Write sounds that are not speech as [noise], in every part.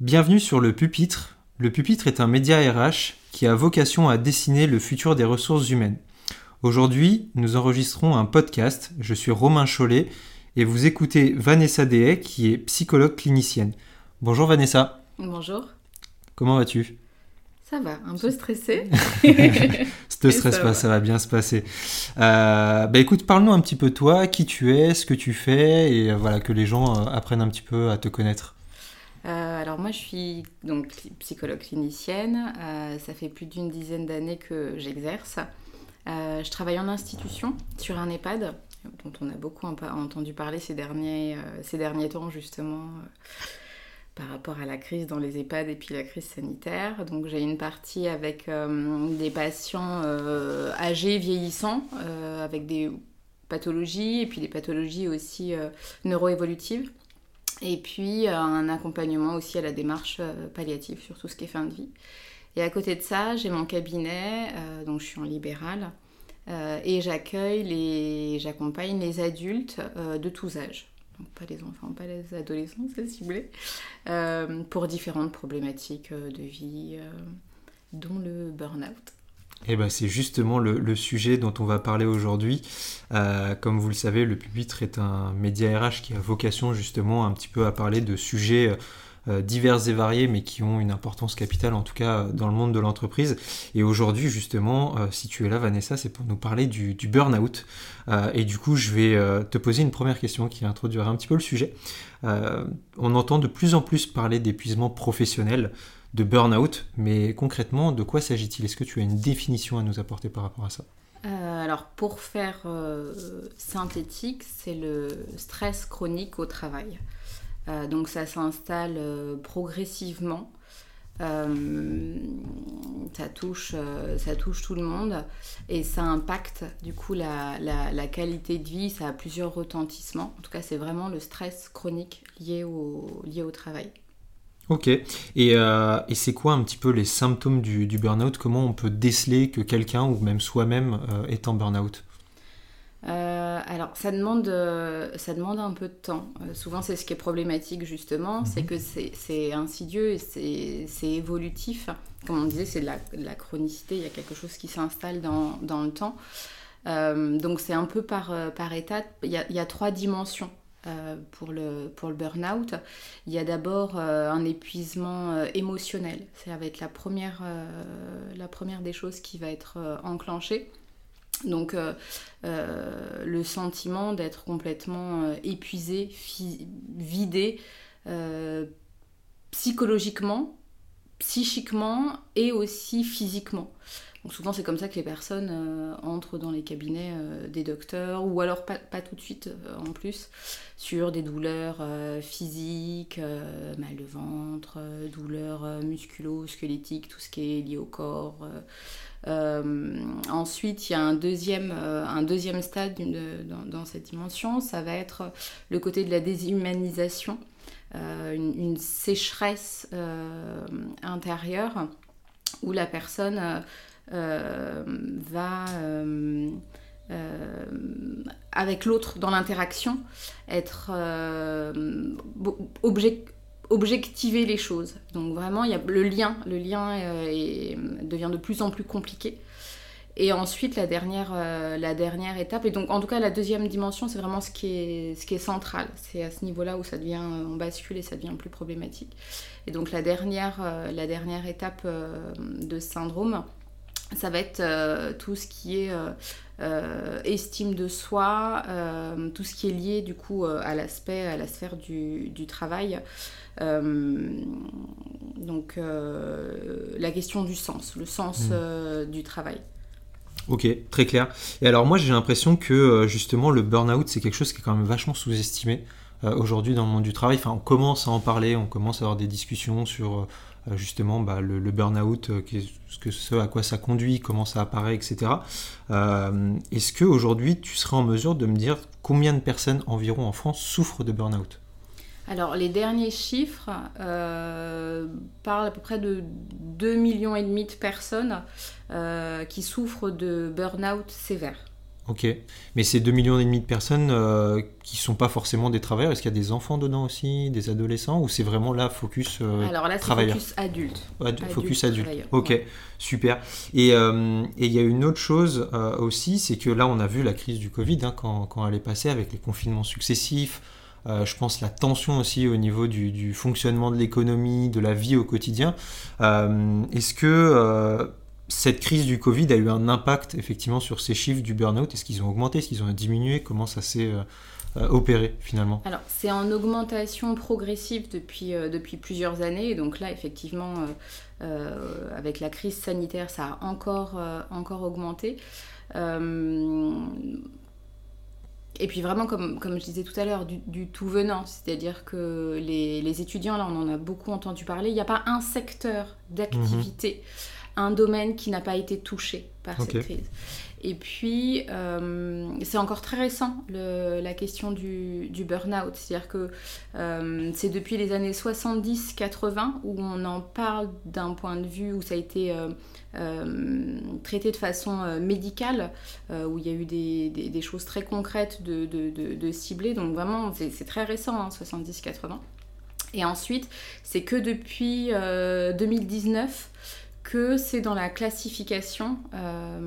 Bienvenue sur le Pupitre. Le Pupitre est un média RH qui a vocation à dessiner le futur des ressources humaines. Aujourd'hui, nous enregistrons un podcast. Je suis Romain Chollet et vous écoutez Vanessa Dehay qui est psychologue clinicienne. Bonjour Vanessa. Bonjour. Comment vas-tu? Ça va, un peu stressé. [laughs] [laughs] te stresse pas, ça va bien se passer. Euh, bah écoute, parle-nous un petit peu toi, qui tu es, ce que tu fais et euh, voilà que les gens euh, apprennent un petit peu à te connaître. Euh, alors moi je suis donc psychologue clinicienne, euh, ça fait plus d'une dizaine d'années que j'exerce. Euh, je travaille en institution sur un EHPAD dont on a beaucoup entendu parler ces derniers, ces derniers temps justement par rapport à la crise dans les EHPAD et puis la crise sanitaire. Donc j'ai une partie avec des patients âgés, vieillissants, avec des pathologies et puis des pathologies aussi neuroévolutives. Et puis euh, un accompagnement aussi à la démarche euh, palliative sur tout ce qui est fin de vie. Et à côté de ça, j'ai mon cabinet, euh, donc je suis en libéral, et j'accueille les, j'accompagne les adultes de tous âges. Donc pas les enfants, pas les adolescents, c'est ciblé, pour différentes problématiques de vie, dont le burn-out. Eh ben, c'est justement le, sujet dont on va parler aujourd'hui. Euh, comme vous le savez, le Pupitre est un média RH qui a vocation justement un petit peu à parler de sujets euh, divers et variés, mais qui ont une importance capitale en tout cas dans le monde de l'entreprise. Et aujourd'hui, justement, euh, si tu es là, Vanessa, c'est pour nous parler du burn-out. et du coup, je vais te poser une première question qui introduira un petit peu le sujet. on entend de plus en plus parler d'épuisement professionnel de burn-out, mais concrètement, de quoi s'agit-il? Est-ce que tu as une définition à nous apporter par rapport à ça? Euh, alors pour faire euh, synthétique, c'est le stress chronique au travail. Euh, donc ça s'installe progressivement. ça, touche, ça touche tout le monde et ça impacte du coup la, qualité de vie, ça a plusieurs retentissements. En tout cas, c'est vraiment le stress chronique lié lié au travail. Ok. Euh, et, c'est quoi un petit peu les symptômes du, du burn-out? Comment on peut déceler que quelqu'un ou même soi-même euh, est en burn-out? Euh, alors, ça demande, ça demande un peu de temps. souvent, c'est ce qui est problématique, justement, c'est mhm. que c'est insidieux et c'est évolutif. Comme on disait, c'est de, la, chronicité, il y a quelque chose qui s'installe dans, dans, le temps. donc, c'est un peu par, par étape. Il y, a, il y a trois dimensions pour le, pour le burn-out. Il y a d'abord euh, un épuisement euh, émotionnel. Va être la première, la première des choses qui va être enclenchée. Donc le sentiment d'être complètement épuisé, vidé, psychologiquement, psychiquement et aussi physiquement souvent c'est comme ça que les personnes euh, entrent dans les cabinets euh, des docteurs, ou alors pas, tout de suite euh, en plus, sur des douleurs physiques, mal de ventre, douleurs musculo-squelettiques, tout ce qui est lié au corps. ensuite, il y a un deuxième, stade dans, cette dimension, ça va être le côté de la déshumanisation, une, sécheresse intérieure où la personne va euh, euh, avec l'autre dans l'interaction être objectiver les choses. Donc vraiment, il y a le lien, le lien devient de plus en plus compliqué. Et ensuite, la dernière, la dernière étape, et donc en tout cas la deuxième dimension, c'est vraiment ce qui est, ce qui est central. C'est à ce niveau-là où ça devient, on bascule et ça devient plus problématique. Et donc la dernière, la dernière étape de ce syndrome, ça va être euh, tout ce qui est euh, euh, estime de soi, tout ce qui est lié du coup à l'aspect, à la sphère du, du travail. donc la question du sens, le sens mmh. du travail. Ok, très clair. Et alors moi j'ai l'impression que justement le burn-out c'est quelque chose qui est quand même vachement sous-estimé aujourd'hui dans le monde du travail. Enfin on commence à en parler, on commence à avoir des discussions sur justement bah, le, burn-out, euh, ce, à quoi ça conduit, comment ça apparaît, etc. Euh, est-ce qu'aujourd'hui, tu serais en mesure de me dire combien de personnes environ en France souffrent de burn-out? Alors les derniers chiffres parlent à peu près de 2,5 millions de personnes qui souffrent de burn-out sévère. Ok, mais ces 2 millions et demi de personnes euh, qui sont pas forcément des travailleurs, est-ce qu'il y a des enfants dedans aussi, des adolescents, ou c'est vraiment là focus euh, Alors là, c'est focus adulte. focus adulte. Ok, super. Et euh, il y a une autre chose euh, aussi, c'est que là, on a vu la crise du Covid hein, quand, quand, elle est passée avec les confinements successifs. je pense la tension aussi au niveau du, du fonctionnement de l'économie, de la vie au quotidien. est-ce que cette crise du Covid a eu un impact effectivement sur ces chiffres du burn-out Est-ce qu'ils ont augmenté? Est-ce qu'ils ont diminué? Comment ça s'est euh, euh, opéré finalement? Alors c'est en augmentation progressive depuis, euh, depuis plusieurs années. donc là effectivement avec la crise sanitaire ça a encore, encore augmenté. Et puis vraiment, comme, comme je disais tout à l'heure, du, tout venant. C'est-à-dire que les, les, étudiants, là, on en a beaucoup entendu parler. Il n'y a pas un secteur d'activité. Mhm un domaine qui n'a pas été touché par cette crise. Et puis, euh, c'est encore très récent, la question du, du burn-out. C'est-à-dire que euh, c'est depuis les années 70-80 où on en parle d'un point de vue où ça a été euh, traité de façon médicale, où il y a eu des, des, choses très concrètes de, de, de, cibler. Donc vraiment, c'est très récent, 70-80. Hein, Et ensuite, c'est que depuis 2019 que c'est dans la classification euh,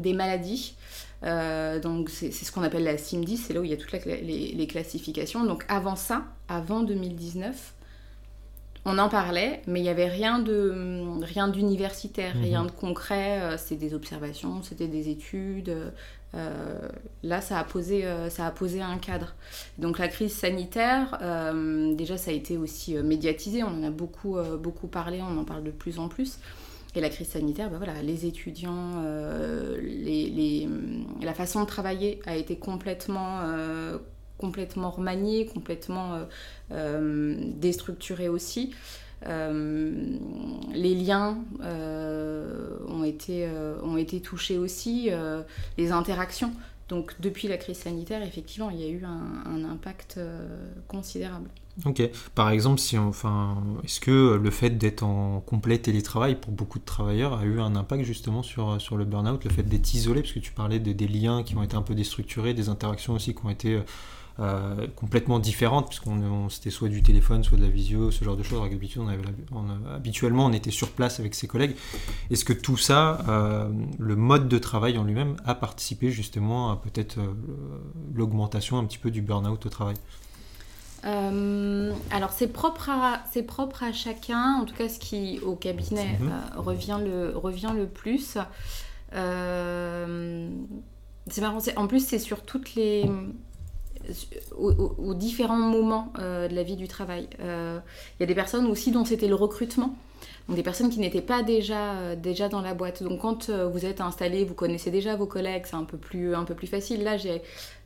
des maladies. Euh, donc c'est ce qu'on appelle la CIM10, c'est là où il y a toutes les, classifications. Donc avant ça, avant 2019, on en parlait, mais il n'y avait rien de rien d'universitaire, rien mhm. de concret. Euh, c'était des observations, c'était des études. là, ça a posé ça a posé un cadre. Donc la crise sanitaire, déjà ça a été aussi médiatisé. On en a beaucoup beaucoup parlé, on en parle de plus en plus. Et la crise sanitaire, bah voilà, les étudiants, euh, la façon de travailler a été complètement, euh, complètement remaniée, complètement euh, déstructurée aussi. les liens ont, été, ont été touchés aussi, les interactions. Donc depuis la crise sanitaire, effectivement, il y a eu un impact considérable. Ok. Par exemple, si enfin, est-ce que le fait d'être en complet télétravail pour beaucoup de travailleurs a eu un impact justement sur, sur le burn-out, le fait d'être isolé, parce que tu parlais des liens qui ont été un peu déstructurés, des interactions aussi qui ont été euh, complètement différentes, puisqu'on c'était soit du téléphone, soit de la visio, ce genre de choses. habituellement, on était sur place avec ses collègues. Est-ce que tout ça, euh, le mode de travail en lui-même, a participé justement à peut-être euh, l'augmentation un petit peu du burn-out au travail? Euh, alors c'est propre, à, propre à chacun, en tout cas ce qui au cabinet mhm. euh, revient, le, revient le plus. Euh, c'est marrant, en plus c'est sur toutes les... Aux, différents moments de la vie du travail. Il y a des personnes aussi dont c'était le recrutement. Donc des personnes qui n'étaient pas déjà, déjà dans la boîte. Donc quand vous êtes installé, vous connaissez déjà vos collègues, c'est un peu plus, un peu plus facile. Là, j'ai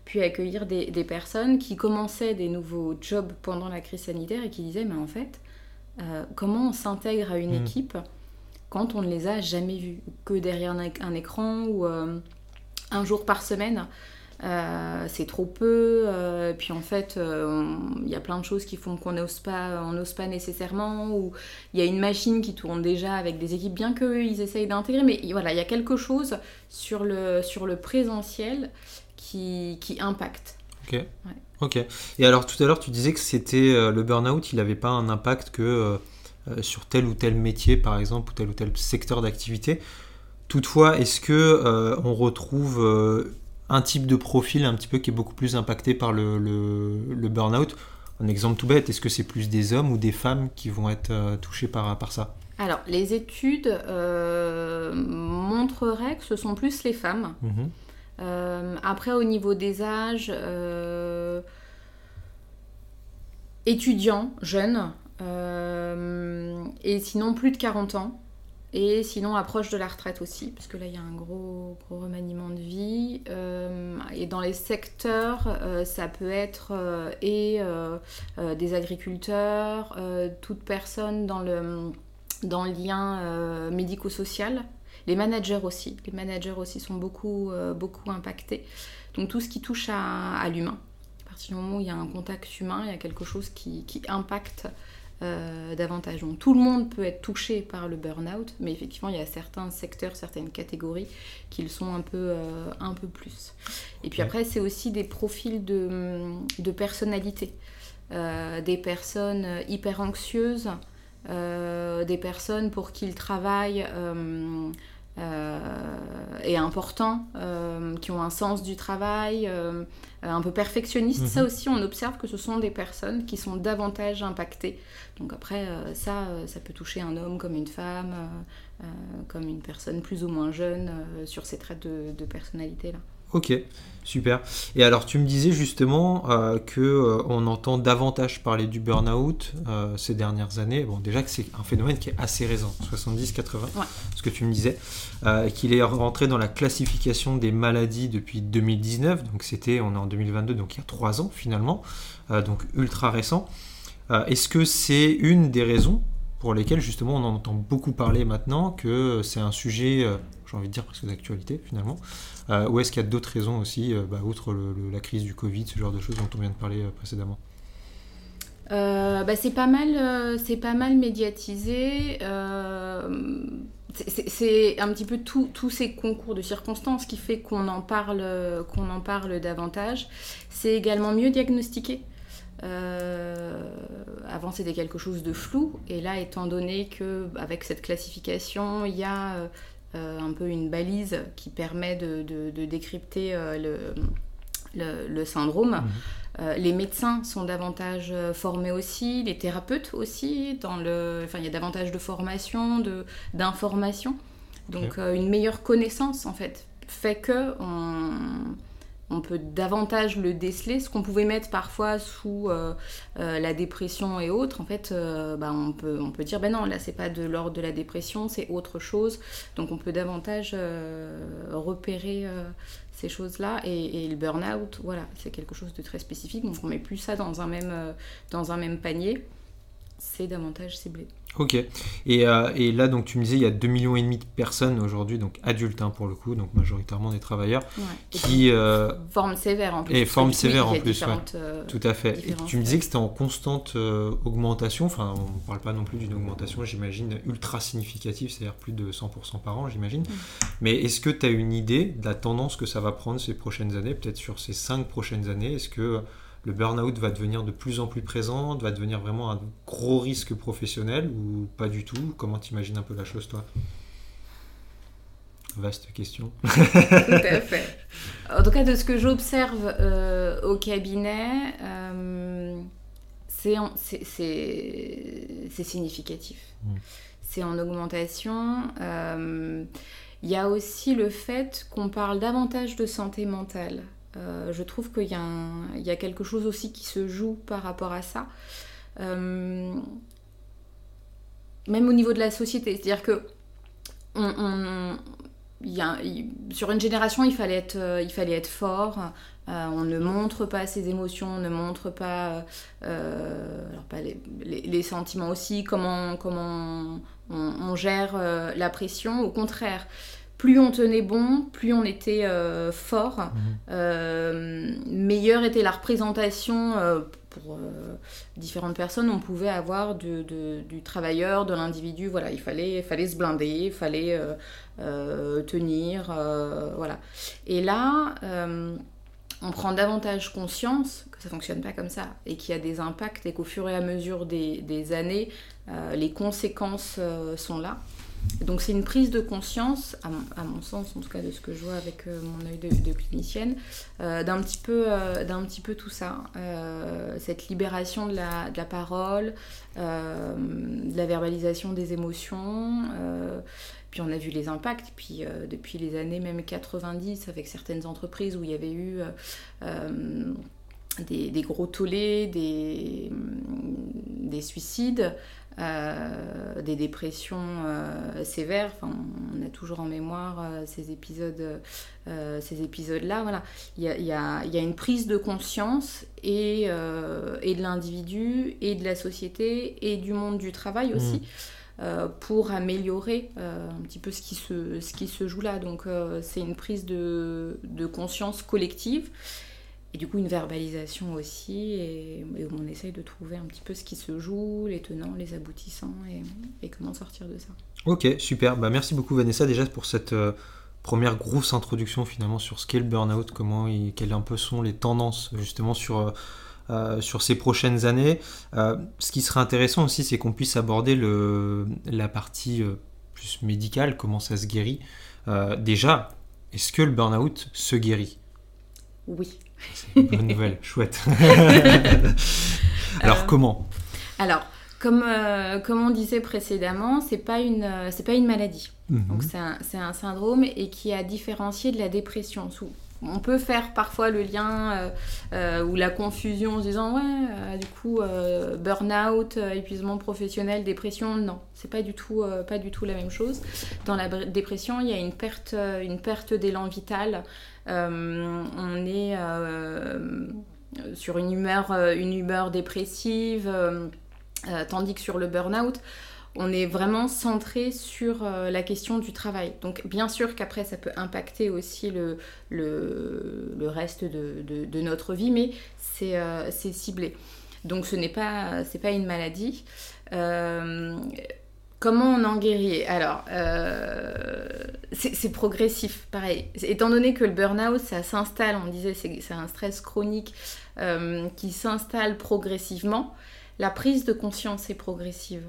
puis accueillir des, des, personnes qui commençaient des nouveaux jobs pendant la crise sanitaire et qui disaient mais en fait euh, comment on s'intègre à une mm. équipe quand on ne les a jamais vus que derrière un, écran ou euh, un jour par semaine euh, c'est trop peu puis en fait il y a plein de choses qui font qu'on n'ose pas on n'ose pas nécessairement ou il y a une machine qui tourne déjà avec des équipes bien qu'eux ils essayent d'intégrer mais voilà il y a quelque chose sur le sur le présentiel qui, qui impacte. Ok. Ok. Et alors tout à l'heure, tu disais que c'était euh, le burn-out, il n'avait pas un impact que euh, euh, sur tel ou tel métier, par exemple, ou tel ou tel secteur d'activité. Toutefois, est-ce que on retrouve un type de profil un petit peu qui est beaucoup plus impacté par le, le, le burn-out? Un exemple tout bête, est-ce que c'est plus des hommes ou des femmes qui vont être touchés par, par ça? Alors, les études montreraient que ce sont plus les femmes. Mhm. Euh, après, au niveau des âges, euh, étudiants, jeunes, euh, et sinon plus de 40 ans. Et sinon, approche de la retraite aussi, parce que là, il y a un gros, remaniement de vie. et dans les secteurs, ça peut être des agriculteurs, toute personne dans le lien médico-social, les managers aussi. Les managers aussi sont beaucoup, euh, beaucoup impactés. Donc tout ce qui touche à, l'humain. À partir du moment où il y a un contact humain, il y a quelque chose qui, impacte davantage. Donc tout le monde peut être touché par le burn-out, mais effectivement, il y a certains secteurs, certaines catégories qui le sont un peu, un peu plus. Et puis après, c'est aussi des profils de, de personnalité. des personnes hyper anxieuses, des personnes pour qui le travail euh, et importants, euh, qui ont un sens du travail, euh, un peu perfectionnistes. Ça mhm. aussi, on observe que ce sont des personnes qui sont davantage impactées. Donc après, ça, ça peut toucher un homme comme une femme, comme une personne plus ou moins jeune sur ces traits de, de personnalité-là. Ok, super. Et alors tu me disais justement euh, que euh, on entend davantage parler du burn-out euh, ces dernières années. Bon, déjà que c'est un phénomène qui est assez récent, 70-80, ce que tu me disais, qu'il est rentré dans la classification des maladies depuis 2019. Donc c'était, on est en 2022, donc il y a trois ans finalement, donc ultra récent. Est-ce que c'est une des raisons pour lesquelles justement on en entend beaucoup parler maintenant, que c'est un sujet, j'ai envie de dire presque d'actualité finalement, euh, ou est-ce qu'il y a d'autres raisons aussi, euh, bah, outre la crise du Covid, ce genre de choses dont on vient de parler euh, précédemment bah, c'est pas mal, c'est pas mal médiatisé. c'est un petit peu tous ces concours de circonstances qui fait qu'on en parle, qu'on en parle davantage. C'est également mieux diagnostiqué. avant, c'était quelque chose de flou, et là, étant donné que avec cette classification, il y a euh, un peu une balise qui permet de, décrypter euh, le, syndrome. Mhm. Euh, les médecins sont davantage formés aussi, les thérapeutes aussi. Dans le, enfin, il y a davantage de formation, d'information. Donc une meilleure connaissance en fait fait que on, on peut davantage le déceler. Ce qu'on pouvait mettre parfois sous euh, euh, la dépression et autres, en fait, euh, bah, on, peut, on peut dire, ben non, là, c'est pas de l'ordre de la dépression, c'est autre chose. Donc, on peut davantage repérer ces choses-là. Et, le burn-out, voilà, c'est quelque chose de très spécifique. Donc, on met plus ça dans un même, dans un même panier. C'est davantage ciblé. Ok. Et, euh, et, là, donc, tu me disais, il y a 2,5 millions et demi de personnes aujourd'hui, donc adultes hein, pour le coup, donc majoritairement des travailleurs, qui... Euh, forme sévère en plus. Et forme sévère en plus, euh, Tout à fait. Et tu me disais que c'était en constante augmentation, enfin, on ne parle pas non plus d'une augmentation, j'imagine, ultra significative, c'est-à-dire plus de 100% par an, j'imagine. Mais est-ce que tu as une idée de la tendance que ça va prendre ces prochaines années, peut-être sur ces 5 prochaines années? Est-ce que le burn-out va devenir de plus en plus présent, va devenir vraiment un gros risque professionnel ou pas du tout? Comment tu imagines un peu la chose, toi? Vaste question. [laughs] tout à fait. En tout cas, de ce que j'observe euh, au cabinet, euh, c'est significatif. Mm. C'est en augmentation. Euh, il y a aussi le fait qu'on parle davantage de santé mentale. Euh, je trouve qu'il y, a quelque chose aussi qui se joue par rapport à ça. Euh, même au niveau de la société. C'est-à-dire que sur une génération, il fallait être, euh, fort. on ne montre pas ses émotions, on ne montre pas, les, sentiments aussi, comment on gère la pression. Au contraire, plus on tenait bon, plus on était euh, fort, mhm. euh, meilleure était la représentation euh, pour différentes personnes. On pouvait avoir du, travailleur, de l'individu. Voilà, il fallait, fallait se blinder, il fallait tenir, voilà. Et là, on prend davantage conscience que ça fonctionne pas comme ça et qu'il y a des impacts et qu'au fur et à mesure des années, les conséquences sont là. Donc c'est une prise de conscience, à mon, sens en tout cas de ce que je vois avec euh, mon œil de, clinicienne, euh, d'un petit, peu, euh, petit peu tout ça. cette libération de la, parole, de la verbalisation des émotions. puis on a vu les impacts, puis depuis les années même 90, avec certaines entreprises où il y avait eu des, gros tollés, des, des suicides, des dépressions euh, sévères. Enfin, on a toujours en mémoire euh, ces épisodes, ces épisodes-là. Voilà, il y a, y, a, y a, une prise de conscience et, et de l'individu et de la société et du monde du travail aussi. Mmh. pour améliorer un petit peu ce qui se, ce qui se joue là. Donc c'est une prise de, de conscience collective et du coup, une verbalisation aussi, et, où on essaye de trouver un petit peu ce qui se joue, les tenants, les aboutissants, et, comment sortir de ça. Ok, super. Bah, merci beaucoup Vanessa déjà pour cette euh, première grosse introduction finalement sur ce qu'est le burn-out, comment quelles un peu sont les tendances justement sur, euh, euh, sur ces prochaines années. ce qui serait intéressant aussi, c'est qu'on puisse aborder le, la partie plus médicale, comment ça se guérit. déjà, est-ce que le burn-out se guérit? Oui. C'est une bonne [laughs] nouvelle, chouette. [laughs] alors comment? Alors, comme, euh, comme on disait précédemment, c'est pas une euh, pas une maladie. Mhm. Donc c'est un, un, syndrome et qui a différencié de la dépression. On peut faire parfois le lien euh, ou la confusion en se disant ouais du coup burn-out, épuisement professionnel, dépression. Non, c'est pas du tout pas du tout la même chose. Dans la dépression, il y a une perte d'élan vital. on est sur une humeur une humeur dépressive. Euh, tandis que sur le burn-out, on est vraiment centré sur euh, la question du travail. Donc bien sûr qu'après ça peut impacter aussi le, le, reste de, notre vie, mais euh, c'est ciblé. Donc ce n'est pas, pas une maladie. comment on en guérit? Alors, c'est progressif, pareil. Étant donné que le burn-out, ça s'installe, on disait, c'est un stress chronique qui s'installe progressivement, la prise de conscience est progressive.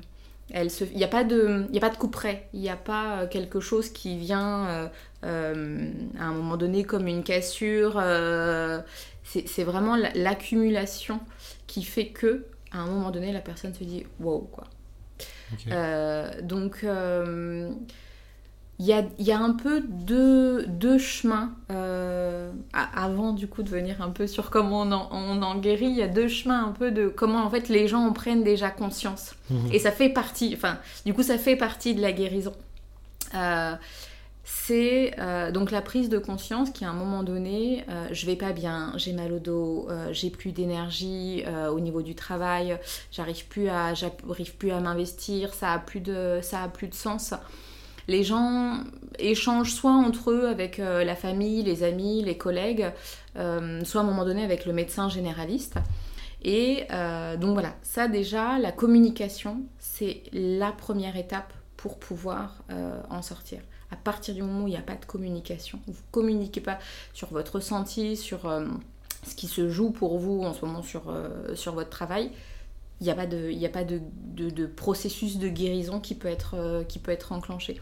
Il n'y a, pas de, a pas de coup près, il n'y a pas euh, quelque chose qui vient euh, euh, à un moment donné comme une cassure. c'est vraiment l'accumulation qui fait que, à un moment donné, la personne se dit wow, quoi. donc, il y a, un peu deux, chemins, euh, avant du coup de venir un peu sur comment on en, guérit, il y a deux chemins un peu de comment en fait les gens en prennent déjà conscience. Mhm. Et ça fait partie, enfin, du coup ça fait partie de la guérison. Euh, c'est euh, donc la prise de conscience qui à un moment donné, je vais pas bien, j'ai mal au dos, j'ai plus d'énergie au niveau du travail, j'arrive plus à, j'arrive plus à m'investir, ça a plus de, ça a plus de sens les gens échangent soit entre eux avec euh, la famille, les amis, les collègues, euh, soit à un moment donné avec le médecin généraliste. Et euh, donc voilà, ça déjà, la communication, c'est la première étape pour pouvoir en sortir. À partir du moment où il n'y a pas de communication, vous ne communiquez pas sur votre ressenti, sur ce qui se joue pour vous en ce moment sur, sur votre travail, il n'y a pas, de, a pas de, de, processus de guérison qui peut être, qui peut être enclenché.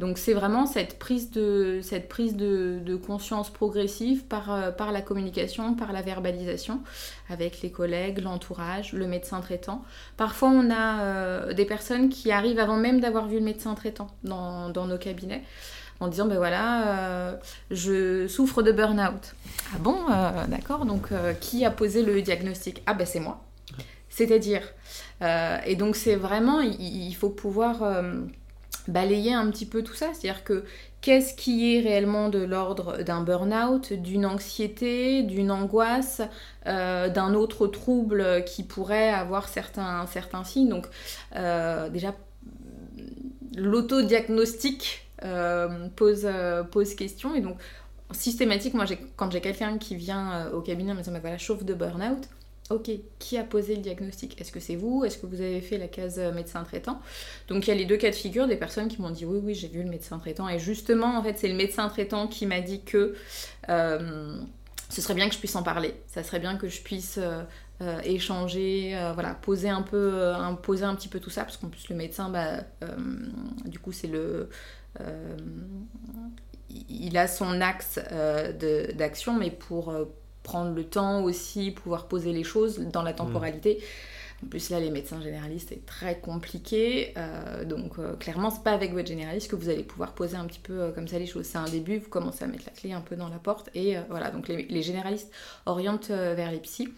Donc c'est vraiment cette prise de, cette prise de, conscience progressive par, euh, par la communication, par la verbalisation avec les collègues, l'entourage, le médecin traitant. Parfois on a euh, des personnes qui arrivent avant même d'avoir vu le médecin traitant dans, nos cabinets en disant ben voilà euh, je souffre de burn-out. Ah bon d'accord donc qui a posé le diagnostic? Ah ben c'est moi. C'est-à-dire et donc c'est vraiment il, faut pouvoir balayer un petit peu tout ça, c'est-à-dire que qu'est-ce qui est réellement de l'ordre d'un burn-out, d'une anxiété, d'une angoisse, euh, d'un autre trouble qui pourrait avoir certains, certains signes. Donc euh, déjà, l'autodiagnostic euh, pose, pose question et donc systématiquement, quand j'ai quelqu'un qui vient au cabinet en me disant voilà, chauffe de burn-out, Ok, qui a posé le diagnostic? Est-ce que c'est vous? Est-ce que vous avez fait la case euh, médecin traitant? Donc il y a les deux cas de figure des personnes qui m'ont dit oui, oui, j'ai vu le médecin traitant. Et justement, en fait, c'est le médecin traitant qui m'a dit que euh, ce serait bien que je puisse en parler. Ça serait bien que je puisse euh, échanger, voilà, poser un peu, poser un petit peu tout ça, parce qu'en plus le médecin, bah, du coup, c'est le il a son axe d'action, mais pour, prendre le temps aussi, pouvoir poser les choses dans la temporalité. En plus, là, les médecins généralistes, c'est très compliqué. Euh, donc, euh, clairement, c'est pas avec votre généraliste que vous allez pouvoir poser un petit peu euh, comme ça les choses. C'est un début, vous commencez à mettre la clé un peu dans la porte. Et voilà, donc les, les généralistes orientent vers les psys.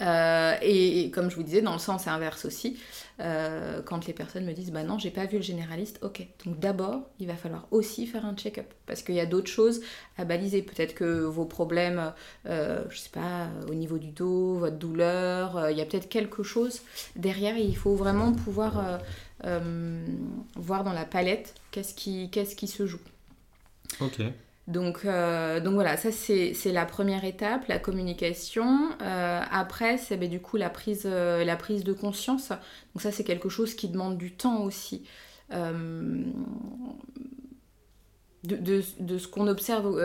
Euh, et, comme je vous disais, dans le sens inverse aussi, euh, quand les personnes me disent bah non, j'ai pas vu le généraliste, ok. Donc d'abord, il va falloir aussi faire un check-up parce qu'il y a d'autres choses à baliser. Peut-être que vos problèmes, euh, je sais pas, au niveau du dos, votre douleur, il y a peut-être quelque chose derrière et il faut vraiment pouvoir voir dans la palette qu'est-ce qui, qu'est-ce qui se joue. Ok. Donc, donc voilà, ça c'est la première étape, la communication. après, c'est ben, du coup la prise, la prise de conscience. Donc ça c'est quelque chose qui demande du temps aussi. De, de, ce qu'on observe,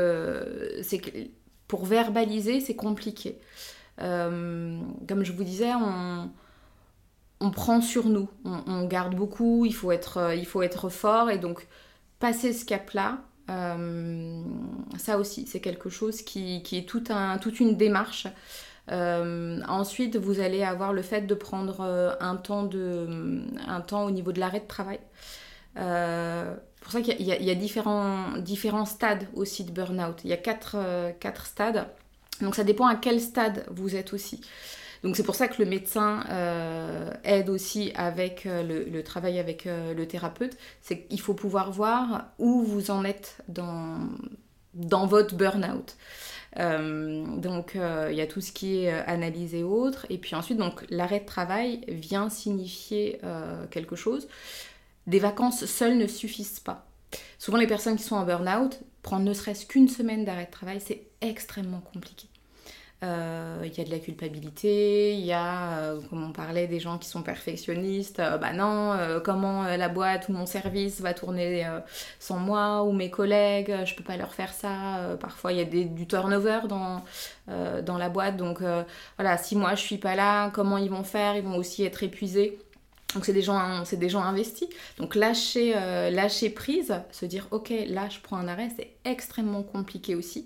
c'est que pour verbaliser, c'est compliqué. comme je vous disais, on, on prend sur nous, on, garde beaucoup, il faut, être, euh, il faut être fort et donc passer ce cap-là, euh, ça aussi c'est quelque chose qui, est toute une démarche. Euh, ensuite, vous allez avoir le fait de prendre un temps, de, un temps au niveau de l'arrêt de travail. pour ça qu'il y, y, a différents, différents stades aussi de burn-out. Il y a quatre, quatre stades. Donc ça dépend à quel stade vous êtes aussi. Donc c'est pour ça que le médecin euh, aide aussi avec euh, le, travail avec euh, le thérapeute. C'est qu'il faut pouvoir voir où vous en êtes dans, votre burn-out. donc il y a tout ce qui est analysé et autres. Et puis ensuite, donc l'arrêt de travail vient signifier quelque chose. Des vacances seules ne suffisent pas. Souvent les personnes qui sont en burn-out, prendre ne serait-ce qu'une semaine d'arrêt de travail, c'est extrêmement compliqué. Euh, il y a de la culpabilité, il y a, euh, comme on parlait, des gens qui sont perfectionnistes. Euh, bah non, comment la boîte ou mon service va tourner sans moi ou mes collègues, je peux pas leur faire ça. parfois, il y a des, du turnover dans, dans la boîte. Donc voilà, si moi je suis pas là, comment ils vont faire Ils vont aussi être épuisés. Donc c'est des gens, c'est des gens investis. Donc lâcher, lâcher prise, se dire ok, là je prends un arrêt, c'est extrêmement compliqué aussi.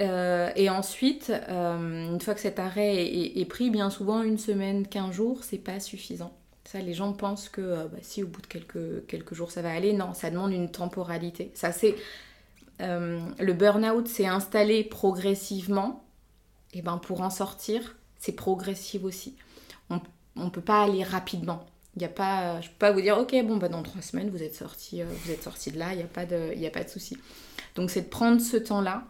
Euh, et ensuite, euh, une fois que cet arrêt est, pris, bien souvent une semaine, 15 jours, c'est pas suffisant. Ça, les gens pensent que euh, bah, si au bout de quelques, jours ça va aller, non, ça demande une temporalité. Ça, c'est le burn-out s'est installé progressivement. Et ben pour en sortir, c'est progressif aussi. On ne peut pas aller rapidement. Il y a pas, je peux pas vous dire, ok, bon, bah, dans trois semaines, vous êtes sorti, vous êtes sorti de là, il n'y a pas de, il a pas de souci. Donc, c'est de prendre ce temps-là,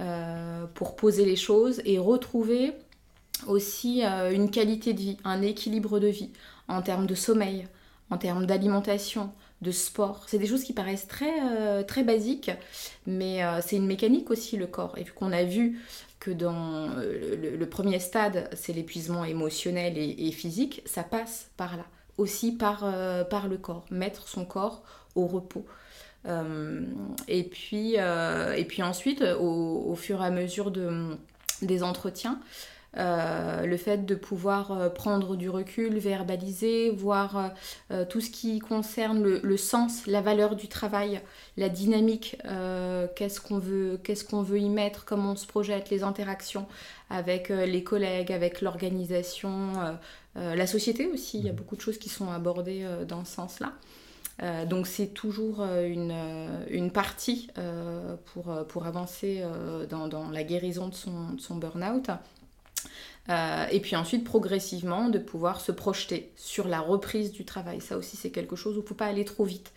euh, pour poser les choses et retrouver aussi euh, une qualité de vie, un équilibre de vie en termes de sommeil, en termes d'alimentation, de sport. C'est des choses qui paraissent très, euh, basiques, mais c'est une mécanique aussi le corps. Et vu qu'on a vu que dans le, premier stade, c'est l'épuisement émotionnel et, physique, ça passe par là, aussi par le corps, mettre son corps au repos. Euh, et, puis, euh, et puis ensuite, au, fur et à mesure de, des entretiens, euh, le fait de pouvoir prendre du recul, verbaliser, voir tout ce qui concerne le, sens, la valeur du travail, la dynamique, qu'est-ce qu'on veut, qu'est-ce qu'on veut y mettre, comment on se projette, les interactions avec les collègues, avec l'organisation, la société aussi. Il y a mmh. beaucoup de choses qui sont abordées dans ce sens-là. Euh, donc c'est toujours euh, une, euh, une partie pour, avancer dans, la guérison de son, de son burn-out. et puis ensuite, progressivement, de pouvoir se projeter sur la reprise du travail. Ça aussi, c'est quelque chose où il ne faut pas aller trop vite.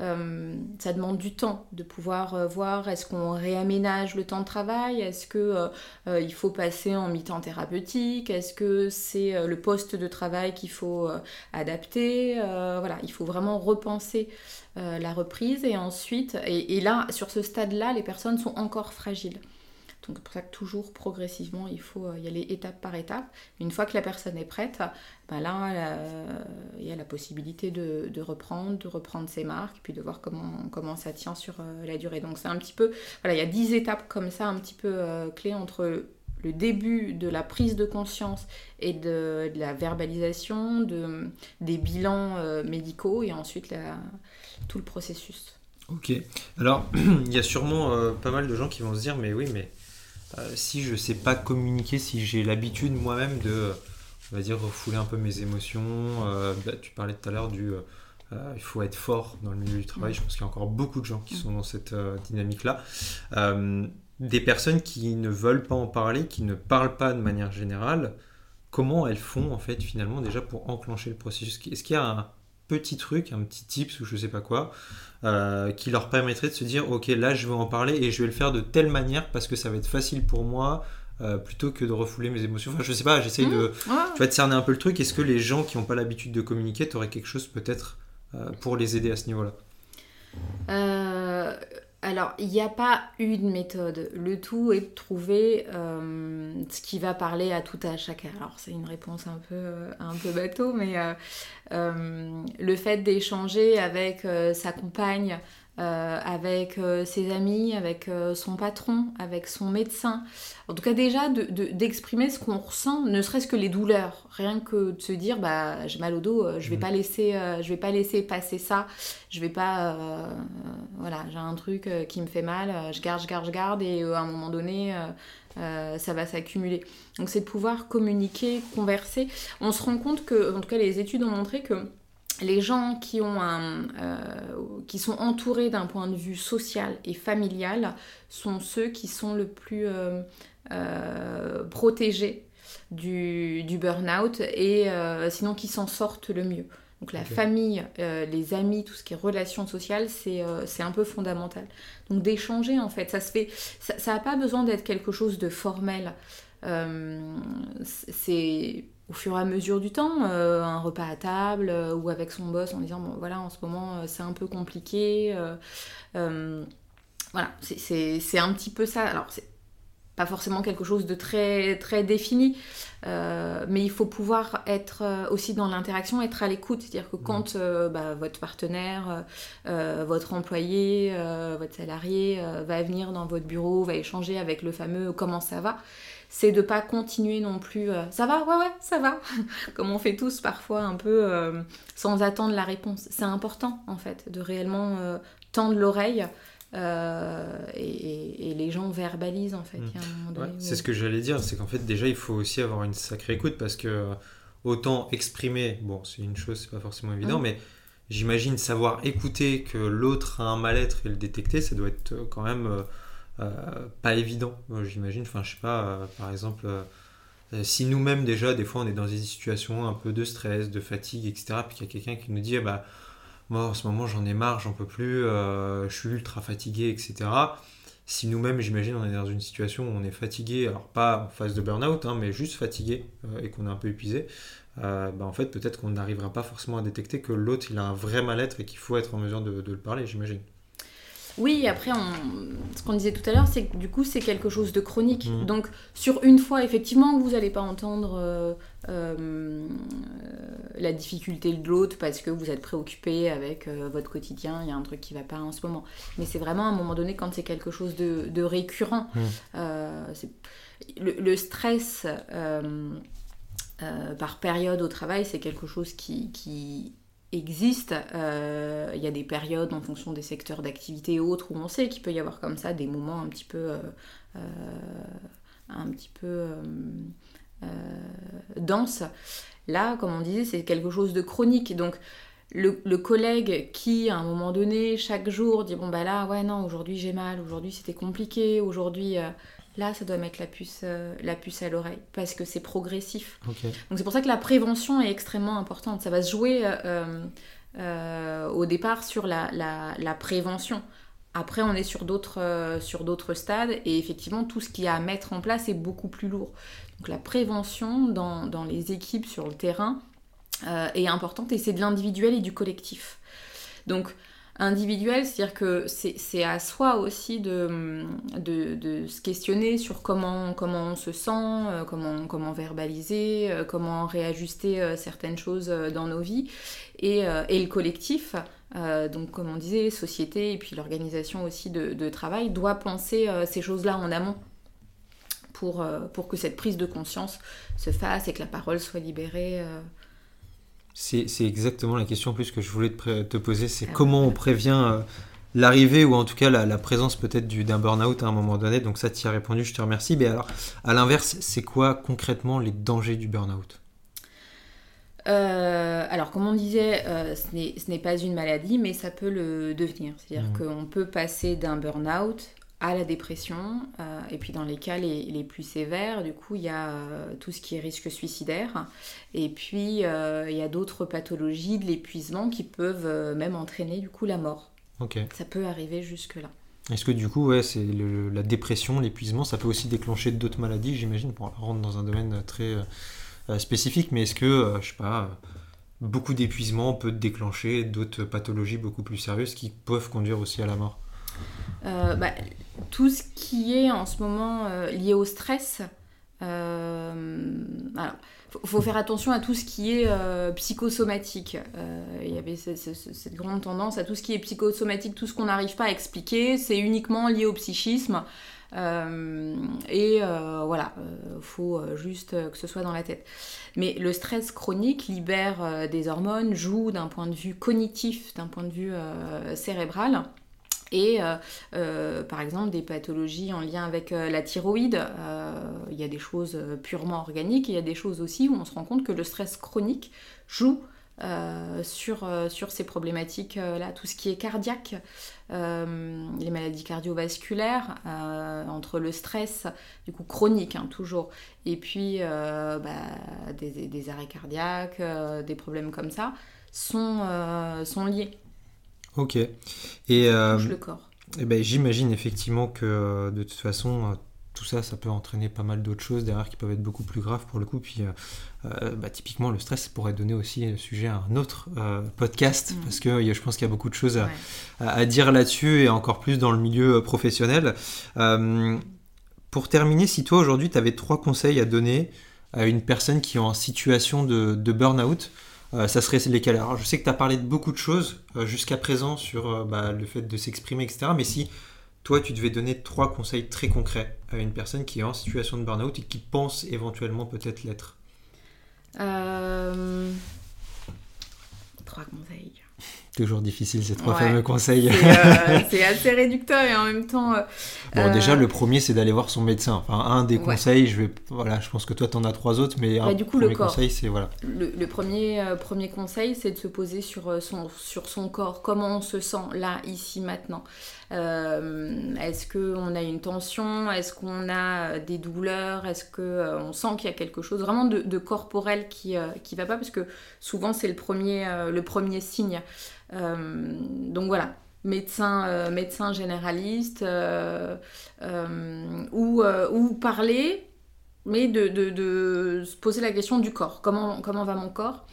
Euh, ça demande du temps de pouvoir euh, voir est-ce qu'on réaménage le temps de travail, est-ce que euh, il faut passer en mi-temps thérapeutique, est-ce que c'est le poste de travail qu'il faut adapter? voilà, il faut vraiment repenser la reprise et ensuite, et là, sur ce stade-là, les personnes sont encore fragiles. Donc c'est pour ça que toujours progressivement, il faut euh, y aller étape par étape. Une fois que la personne est prête, ben là, euh, il y a la possibilité de, reprendre, de reprendre ses marques, puis de voir comment, comment ça tient sur euh, la durée. Donc c'est un petit peu, voilà, il y a 10 étapes comme ça, un petit peu clés entre le début de la prise de conscience et de, la verbalisation, de, des bilans médicaux et ensuite tout le processus. Ok, alors [clears throat] il y a sûrement pas mal de gens qui vont se dire mais oui mais euh, si je sais pas communiquer, si j'ai l'habitude moi-même de, on va dire, refouler un peu mes émotions, euh, bah, tu parlais tout à l'heure du euh, il faut être fort dans le milieu du travail. Je pense qu'il y a encore beaucoup de gens qui sont dans cette dynamique-là. des personnes qui ne veulent pas en parler, qui ne parlent pas de manière générale, comment elles font en fait finalement déjà pour enclencher le processus? Est-ce qu'il y a un petit truc, un petit tips ou je sais pas quoi, euh, qui leur permettrait de se dire ok là je vais en parler et je vais le faire de telle manière parce que ça va être facile pour moi euh, plutôt que de refouler mes émotions. Enfin je sais pas, j'essaye de, mmh, tu cerner un peu le truc. Est-ce que les gens qui n'ont pas l'habitude de communiquer, tu aurais quelque chose peut-être euh, pour les aider à ce niveau-là? Alors, il n'y a pas une méthode. Le tout est de trouver euh, ce qui va parler à tout à chacun. Alors, c'est une réponse un peu, euh, un peu bateau, mais euh, le fait d'échanger avec sa compagne, euh, avec euh, ses amis, avec euh, son patron, avec son médecin. En tout cas déjà d'exprimer ce qu'on ressent, ne serait-ce que les douleurs. Rien que de se dire bah j'ai mal au dos, je vais mmh. pas laisser, je vais pas laisser passer ça. Je vais pas, voilà, j'ai un truc qui me fait mal, je garde, je garde, je garde et à un moment donné. ça va s'accumuler. Donc c'est de pouvoir communiquer, converser. On se rend compte que, en tout cas les études ont montré que les gens qui, ont un, euh, qui sont entourés d'un point de vue social et familial sont ceux qui sont le plus euh, euh, protégés du, du burn-out et sinon qui s'en sortent le mieux. Donc la famille, les amis, tout ce qui est relations sociales, c'est un peu fondamental. Donc d'échanger en fait, ça se fait, ça n'a pas besoin d'être quelque chose de formel. c'est au fur et à mesure du temps, euh, un repas à table euh, ou avec son boss en disant bon voilà en ce moment euh, c'est un peu compliqué. voilà, c'est un petit peu ça. Alors c'est pas forcément quelque chose de très très défini, mais il faut pouvoir être aussi dans l'interaction, être à l'écoute. C'est-à-dire que quand bah, votre partenaire, votre employé, votre salarié va venir dans votre bureau, va échanger avec le fameux comment ça va c'est de pas continuer non plus euh, ça va ouais ouais ça va [laughs] comme on fait tous parfois un peu euh, sans attendre la réponse c'est important en fait de réellement euh, tendre l'oreille et, les gens verbalisent en fait mmh. c'est ce que j'allais dire c'est qu'en fait déjà il faut aussi avoir une sacrée écoute parce que autant exprimer bon c'est une chose c'est pas forcément évident mmh. mais j'imagine savoir écouter que l'autre a un mal-être et le détecter ça doit être quand même pas évident, j'imagine. Enfin, je sais pas, euh, par exemple, euh, si nous-mêmes déjà, des fois, on est dans des situations un peu de stress, de fatigue, etc., puis qu'il y a quelqu'un qui nous dit, bah, moi, en ce moment, j'en ai marre, j'en peux plus, je suis ultra fatigué, etc. Si nous-mêmes, j'imagine, on est dans une situation où on est fatigué, alors pas en phase de burn-out, hein, mais juste fatigué et qu'on est un peu épuisé, bah, en fait, peut-être qu'on n'arrivera pas forcément à détecter que l'autre, il a un vrai mal-être et qu'il faut être en mesure de le parler, j'imagine. Oui, après, ce qu'on disait tout à l'heure, c'est que du coup, c'est quelque chose de chronique. Mm. Donc, sur une fois, effectivement, vous n'allez pas entendre euh, euh, la difficulté de l'autre parce que vous êtes préoccupé avec euh, votre quotidien, il y a un truc qui ne va pas en ce moment. Mais c'est vraiment à un moment donné, quand c'est quelque chose de, récurrent, mm. le, stress par période au travail, c'est quelque chose qui existe. Euh, il y a des périodes en fonction des secteurs d'activité et autres où on sait qu'il peut y avoir comme ça des moments un petit peu, euh, euh, un petit peu denses. Là, comme on disait, c'est quelque chose de chronique. Donc, le, le, collègue qui, à un moment donné, chaque jour, dit Bon, bah là, ouais, non, aujourd'hui j'ai mal, aujourd'hui c'était compliqué, aujourd'hui là, ça doit mettre la puce, euh, la puce à l'oreille parce que c'est progressif. Donc c'est pour ça que la prévention est extrêmement importante. Ça va se jouer euh, euh, au départ sur la, la, prévention. Après, on est sur d'autres, sur d'autres stades et effectivement, tout ce qu'il y a à mettre en place est beaucoup plus lourd. Donc la prévention dans, dans les équipes sur le terrain est importante et c'est de l'individuel et du collectif. Donc individuel, c'est-à-dire que c'est à soi aussi de, de, se questionner sur comment, comment on se sent, euh, comment, comment verbaliser, euh, comment réajuster euh, certaines choses dans nos vies, et, et le collectif. donc, comme on disait, société et puis l'organisation aussi de, de, travail doit penser ces choses-là en amont pour, pour que cette prise de conscience se fasse et que la parole soit libérée c'est exactement la question plus que je voulais te, poser, c'est ah comment on prévient euh, l'arrivée ou en tout cas la, présence peut-être d'un burn-out à un moment donné. Donc ça, tu y as répondu, je te remercie. Mais alors, à l'inverse, c'est quoi concrètement les dangers du burn-out? Euh, alors, comme on disait, euh, ce n'est pas une maladie, mais ça peut le devenir. C'est-à-dire mmh. qu'on peut passer d'un burn-out à la dépression. Euh, et puis dans les cas les, plus sévères, du coup, il y a euh, tout ce qui est risque suicidaire. Et puis, euh, il y a d'autres pathologies de l'épuisement qui peuvent même entraîner du coup la mort. Ça peut arriver jusque-là. Est-ce que du coup, ouais, c'est la dépression, l'épuisement, ça peut aussi déclencher d'autres maladies, j'imagine, pour rentrer dans un domaine très spécifique, mais est-ce que, je sais pas, beaucoup d'épuisement peut déclencher d'autres pathologies beaucoup plus sérieuses qui peuvent conduire aussi à la mort? Bah, Tout ce qui est en ce moment lié au stress. alors, faut, faire attention à tout ce qui est psychosomatique. Il y avait cette, grande tendance à tout ce qui est psychosomatique, tout ce qu'on n'arrive pas à expliquer, c'est uniquement lié au psychisme. Euh, et euh, voilà, il euh, faut juste que ce soit dans la tête. Mais le stress chronique libère des hormones, joue d'un point de vue cognitif, d'un point de vue cérébral. Et par exemple, des pathologies en lien avec la thyroïde, il y a des choses purement organiques, il y a des choses aussi où on se rend compte que le stress chronique joue euh, sur, euh, sur ces problématiques-là, tout ce qui est cardiaque, euh, les maladies cardiovasculaires, entre le stress, du coup chronique hein, toujours, et puis bah, des, des, arrêts cardiaques, des problèmes comme ça, sont, sont liés. Ok. Et, le corps. Eh ben, J'imagine effectivement que de toute façon, tout ça, ça peut entraîner pas mal d'autres choses derrière qui peuvent être beaucoup plus graves pour le coup. Puis, euh, euh, bah, typiquement, le stress pourrait donner aussi le sujet à un autre euh, podcast mm. parce que je pense qu'il y a beaucoup de choses à, dire là-dessus et encore plus dans le milieu professionnel. pour terminer, si toi aujourd'hui, tu avais trois conseils à donner à une personne qui est en situation de, burn-out, ça serait lesquels Alors, je sais que tu as parlé de beaucoup de choses jusqu'à présent sur bah, le fait de s'exprimer, etc. Mais si toi, tu devais donner trois conseils très concrets à une personne qui est en situation de burn-out et qui pense éventuellement peut-être l'être. Euh... Trois conseils. Toujours difficile ces trois fameux conseils. Euh, [laughs] c'est assez réducteur et en même temps. Euh, bon, déjà, le premier, c'est d'aller voir son médecin. Enfin, un des conseils, je vais, voilà, je pense que toi, tu en as trois autres, mais bah, un du coup, premier le conseil, c'est voilà. Le, premier, euh, premier conseil, c'est de se poser sur son, sur son corps. Comment on se sent là, ici, maintenant? Est-ce qu'on a une tension? Est-ce qu'on a des douleurs? Est-ce qu'on on sent qu'il y a quelque chose? Vraiment de, corporel qui qui va pas Parce que souvent, c'est le premier, le premier signe. Euh, donc voilà, médecin, euh, médecin généraliste euh, ou, ou parler, mais de, se poser la question du corps. Comment, comment va mon corps?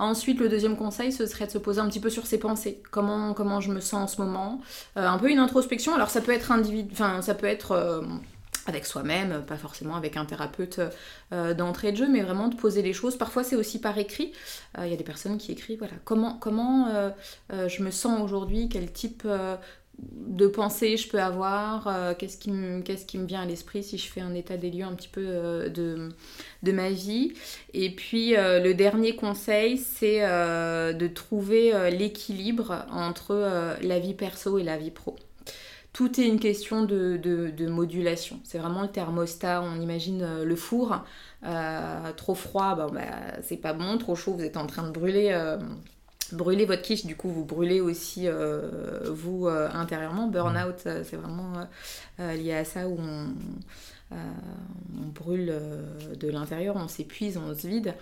Ensuite, le deuxième conseil, ce serait de se poser un petit peu sur ses pensées. Comment, comment je me sens en ce moment? Un peu une introspection. Alors, ça peut être individu... Enfin, ça peut être avec soi-même, pas forcément avec un thérapeute euh, d'entrée de jeu, mais vraiment de poser les choses. Parfois c'est aussi par écrit. Euh, il y a des personnes qui écrivent, voilà, comment, comment euh, je me sens aujourd'hui, quel type de pensée je peux avoir, qu'est-ce qui, me, qui me vient à l'esprit si je fais un état des lieux un petit peu de, de ma vie? Et puis le dernier conseil, c'est de trouver l'équilibre entre la vie perso et la vie pro tout est une question de, modulation. C'est vraiment le thermostat, on imagine euh, le four. Euh, trop froid, bah, c'est pas bon. Trop chaud, vous êtes en train de brûler, euh, brûler votre quiche. Du coup, vous brûlez aussi vous intérieurement. Burnout, c'est vraiment lié à ça où on, on brûle de l'intérieur, on s'épuise, on se vide.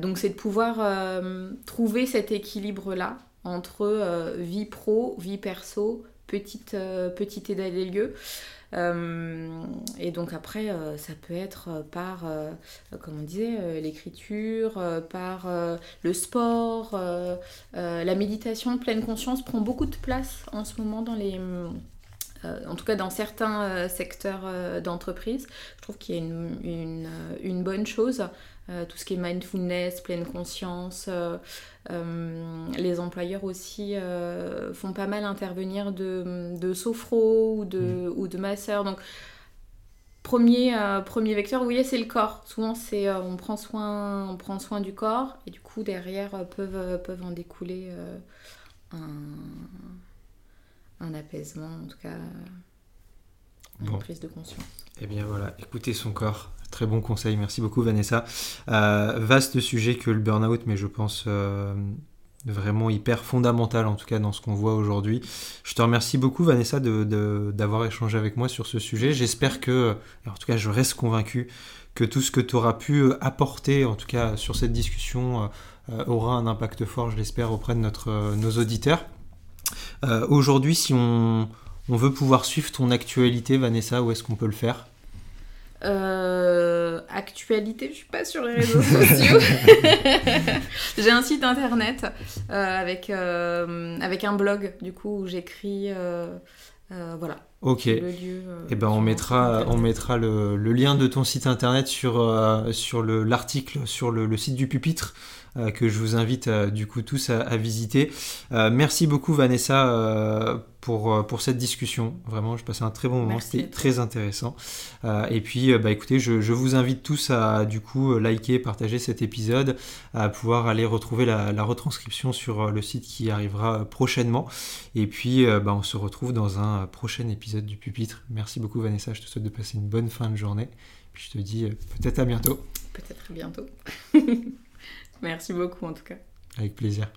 donc, c'est de pouvoir trouver cet équilibre-là entre vie pro, vie perso, petite, euh, des lieux. Euh, et donc après, euh, ça peut être par, comme on disait, l'écriture, par le sport, la méditation, pleine conscience prend beaucoup de place en ce moment dans les... en tout cas dans certains secteurs d'entreprise. Je trouve qu'il y a une, une bonne chose. Tout ce qui est mindfulness, pleine conscience, euh, les employeurs aussi euh, font pas mal intervenir de, de sophro ou de, mm. ou de masseurs. Donc, premier, euh, premier vecteur, voyez, c'est le corps. Souvent, c'est on, prend soin, on prend soin du corps et du coup, derrière, peuvent, peuvent en découler un, un, apaisement, en tout cas, une prise de conscience. Eh bien voilà, écoutez son corps, Très bon conseil, merci beaucoup Vanessa. Euh, vaste sujet que le burn-out, mais je pense euh, vraiment hyper fondamental en tout cas dans ce qu'on voit aujourd'hui. Je te remercie beaucoup Vanessa d'avoir échangé avec moi sur ce sujet. J'espère que, en tout cas je reste convaincu que tout ce que tu auras pu apporter en tout cas sur cette discussion euh, aura un impact fort, je l'espère, auprès de notre, nos auditeurs. aujourd'hui, si on, on veut pouvoir suivre ton actualité Vanessa, où est-ce qu'on peut le faire? Euh, actualité, je suis pas sur les réseaux sociaux. [laughs] j'ai un site internet euh, avec, euh, avec un blog du coup où j'écris. voilà. Ok. Et eh ben on mettra, on mettra le, le, lien de ton site internet sur, sur l'article sur le, le, site du pupitre. Que je vous invite du coup tous à, à visiter. merci beaucoup Vanessa pour, euh, pour cette discussion. Vraiment, je passais un très bon moment, c'était très intéressant. Euh, et puis, euh, bah, écoutez, je, je, vous invite tous à du coup liker, partager cet épisode, à pouvoir aller retrouver la, la retranscription sur le site qui arrivera prochainement. Et puis, bah, on se retrouve dans un prochain épisode du Pupitre. Merci beaucoup Vanessa, je te souhaite de passer une bonne fin de journée. Puis je te dis peut-être à bientôt. Peut-être à bientôt. [laughs] Merci beaucoup en tout cas. Avec plaisir.